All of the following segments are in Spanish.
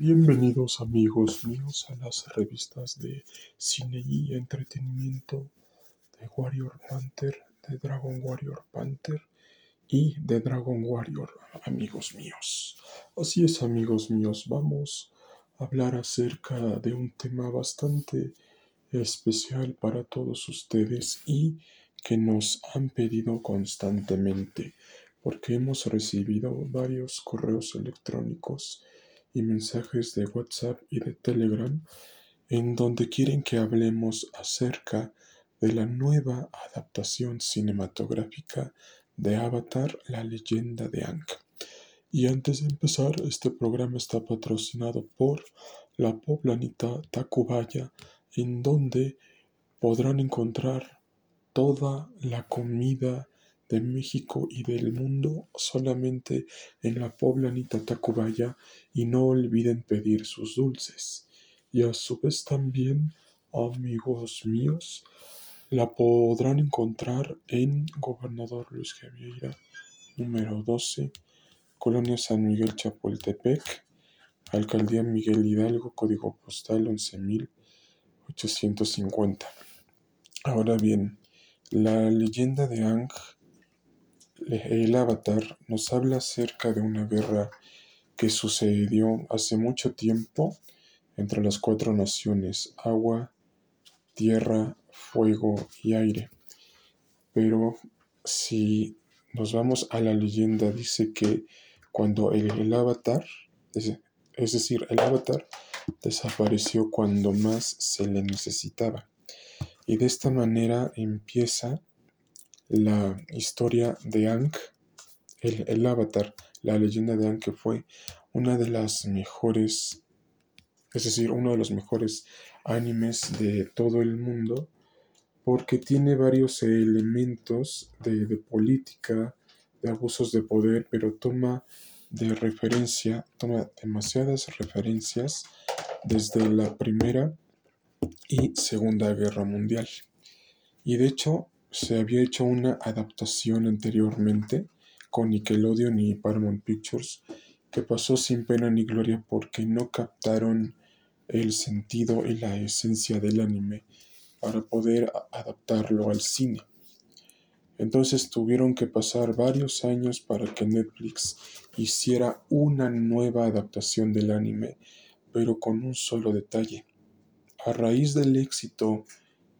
Bienvenidos amigos míos a las revistas de cine y entretenimiento de Warrior Panther, de Dragon Warrior Panther y de Dragon Warrior, amigos míos. Así es amigos míos, vamos a hablar acerca de un tema bastante especial para todos ustedes y que nos han pedido constantemente porque hemos recibido varios correos electrónicos y mensajes de WhatsApp y de Telegram en donde quieren que hablemos acerca de la nueva adaptación cinematográfica de Avatar, la leyenda de Aang. Y antes de empezar, este programa está patrocinado por la poblanita Tacubaya, en donde podrán encontrar toda la comida de México y del mundo solamente en la poblanita Tacubaya y no olviden pedir sus dulces. Y a su vez también, amigos míos, la podrán encontrar en Gobernador Luis Javiera, número 12, Colonia San Miguel Chapultepec, Alcaldía Miguel Hidalgo, código postal 11850. Ahora bien, la leyenda de Ang el Avatar nos habla acerca de una guerra que sucedió hace mucho tiempo entre las cuatro naciones, agua, tierra, fuego y aire. Pero si nos vamos a la leyenda, dice que cuando el, avatar, es, es decir, el avatar desapareció cuando más se le necesitaba. Y de esta manera empieza la historia de Ankh, el, avatar, la leyenda de Ankh, que fue una de las mejores, es decir, uno de los mejores animes de todo el mundo, porque tiene varios elementos de, de política, de abusos de poder, pero toma de referencia, toma demasiadas referencias desde la Primera y Segunda Guerra Mundial. Y de hecho, se había hecho una adaptación anteriormente con Nickelodeon y Paramount Pictures que pasó sin pena ni gloria porque no captaron el sentido y la esencia del anime para poder adaptarlo al cine. Entonces tuvieron que pasar varios años para que Netflix hiciera una nueva adaptación del anime, pero con un solo detalle. A raíz del éxito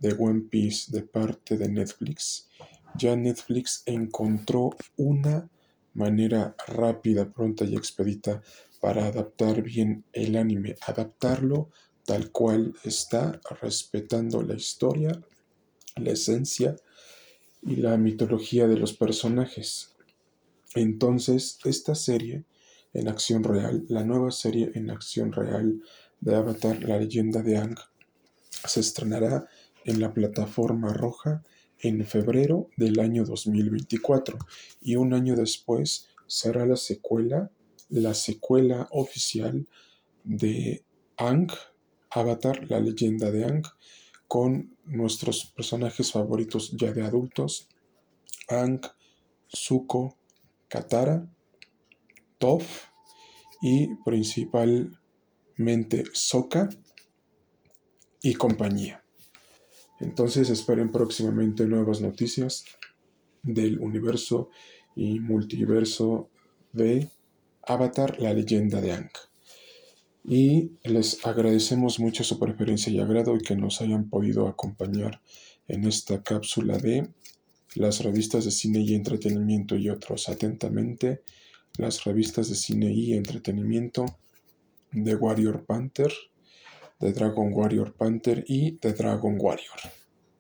de One Piece de parte de Netflix, ya Netflix encontró una manera rápida, pronta y expedita para adaptar bien el anime, adaptarlo tal cual está, respetando la historia, la esencia y la mitología de los personajes. Entonces, esta serie en acción real, la nueva serie en acción real de Avatar, la leyenda de Ang, se estrenará en la plataforma roja en febrero del año 2024 y un año después será la secuela, la secuela oficial de Ang, Avatar, la leyenda de Ang, con nuestros personajes favoritos ya de adultos, Ang, Zuko, Katara, Toph y principalmente Sokka y compañía. Entonces esperen próximamente nuevas noticias del universo y multiverso de Avatar, la leyenda de Aang. Y les agradecemos mucho su preferencia y agrado y que nos hayan podido acompañar en esta cápsula de las revistas de cine y entretenimiento y otros. Atentamente, las revistas de cine y entretenimiento de Warrior Panther de Dragon Warrior Panther y de Dragon Warrior.